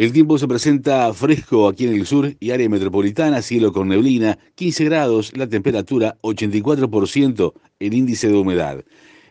El tiempo se presenta fresco aquí en el sur y área metropolitana, cielo con neblina, 15 grados, la temperatura 84%, el índice de humedad.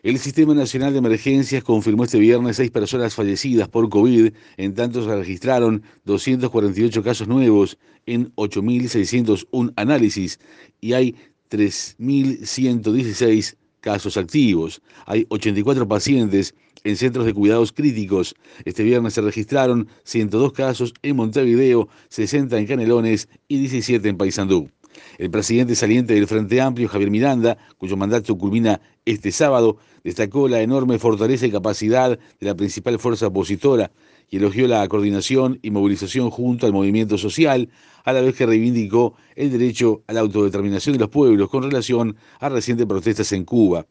El Sistema Nacional de Emergencias confirmó este viernes seis personas fallecidas por COVID, en tanto se registraron 248 casos nuevos en 8.601 análisis y hay 3.116 casos activos. Hay 84 pacientes en centros de cuidados críticos. Este viernes se registraron 102 casos en Montevideo, 60 en Canelones y 17 en Paysandú. El presidente saliente del Frente Amplio, Javier Miranda, cuyo mandato culmina este sábado, destacó la enorme fortaleza y capacidad de la principal fuerza opositora y elogió la coordinación y movilización junto al movimiento social, a la vez que reivindicó el derecho a la autodeterminación de los pueblos con relación a recientes protestas en Cuba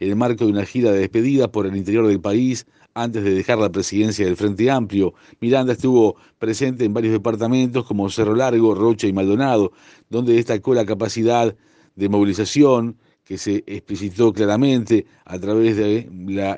el marco de una gira de despedida por el interior del país antes de dejar la presidencia del Frente Amplio. Miranda estuvo presente en varios departamentos como Cerro Largo, Rocha y Maldonado, donde destacó la capacidad de movilización que se explicitó claramente a través de la,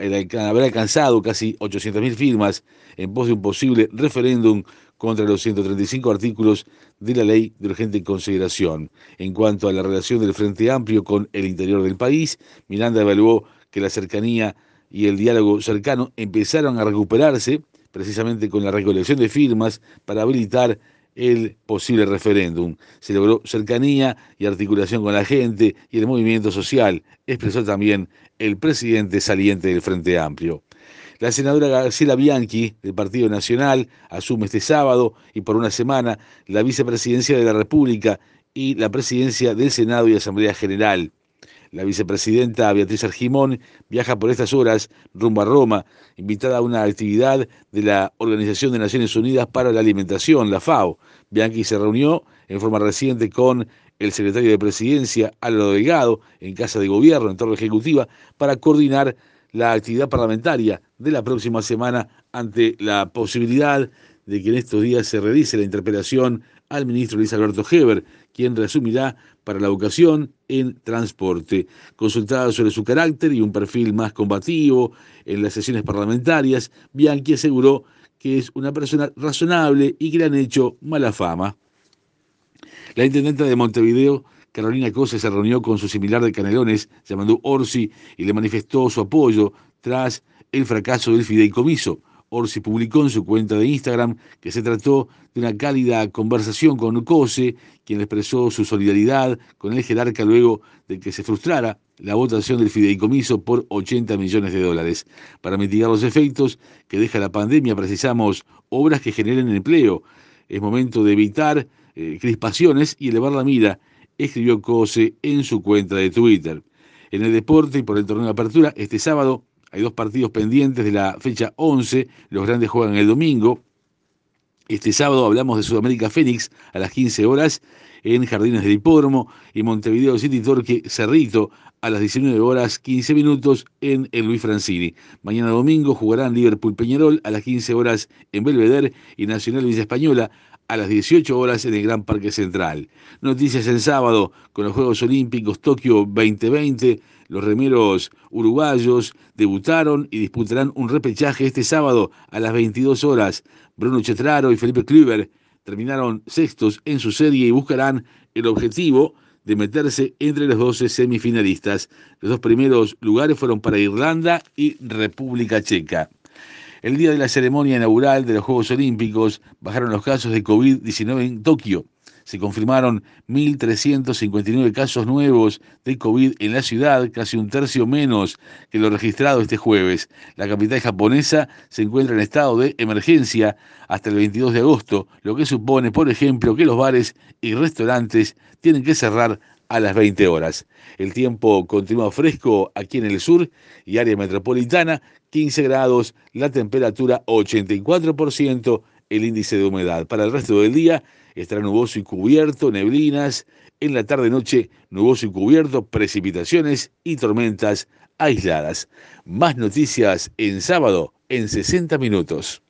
haber alcanzado casi 800.000 firmas en pos de un posible referéndum contra los 135 artículos de la ley de urgente consideración. En cuanto a la relación del Frente Amplio con el interior del país, Miranda evaluó que la cercanía y el diálogo cercano empezaron a recuperarse precisamente con la recolección de firmas para habilitar el posible referéndum. Se logró cercanía y articulación con la gente y el movimiento social, expresó también el presidente saliente del Frente Amplio. La senadora García Bianchi, del Partido Nacional, asume este sábado y por una semana la vicepresidencia de la República y la presidencia del Senado y Asamblea General. La vicepresidenta Beatriz Argimón viaja por estas horas rumbo a Roma, invitada a una actividad de la Organización de Naciones Unidas para la Alimentación, la FAO. Bianchi se reunió en forma reciente con el secretario de Presidencia, Álvaro Delgado, en Casa de Gobierno, en Torre Ejecutiva, para coordinar la actividad parlamentaria de la próxima semana ante la posibilidad de que en estos días se realice la interpelación al ministro Luis Alberto Heber, quien resumirá para la educación en transporte. Consultada sobre su carácter y un perfil más combativo en las sesiones parlamentarias, Bianchi aseguró que es una persona razonable y que le han hecho mala fama. La intendenta de Montevideo, Carolina Cose, se reunió con su similar de Canelones, llamando Orsi, y le manifestó su apoyo tras el fracaso del fideicomiso. Orsi publicó en su cuenta de Instagram que se trató de una cálida conversación con Cose, quien expresó su solidaridad con el jerarca luego de que se frustrara la votación del fideicomiso por 80 millones de dólares. Para mitigar los efectos que deja la pandemia precisamos obras que generen empleo. Es momento de evitar eh, crispaciones y elevar la mira, escribió Cose en su cuenta de Twitter. En el deporte y por el torneo de apertura, este sábado hay dos partidos pendientes de la fecha 11. Los grandes juegan el domingo. Este sábado hablamos de Sudamérica Fénix a las 15 horas en Jardines del Hipódromo y Montevideo City Torque Cerrito a las 19 horas 15 minutos en el Luis Francini. Mañana domingo jugarán Liverpool Peñarol a las 15 horas en Belvedere y Nacional Villa Española a las 18 horas en el Gran Parque Central. Noticias el sábado con los Juegos Olímpicos Tokio 2020. Los remeros uruguayos debutaron y disputarán un repechaje este sábado a las 22 horas. Bruno Chetraro y Felipe Kluber terminaron sextos en su serie y buscarán el objetivo de meterse entre los 12 semifinalistas. Los dos primeros lugares fueron para Irlanda y República Checa. El día de la ceremonia inaugural de los Juegos Olímpicos bajaron los casos de COVID-19 en Tokio. Se confirmaron 1.359 casos nuevos de COVID en la ciudad, casi un tercio menos que lo registrado este jueves. La capital japonesa se encuentra en estado de emergencia hasta el 22 de agosto, lo que supone, por ejemplo, que los bares y restaurantes tienen que cerrar a las 20 horas. El tiempo continúa fresco aquí en el sur y área metropolitana, 15 grados, la temperatura 84%, el índice de humedad. Para el resto del día estará nuboso y cubierto, neblinas, en la tarde-noche nuboso y cubierto, precipitaciones y tormentas aisladas. Más noticias en sábado en 60 minutos.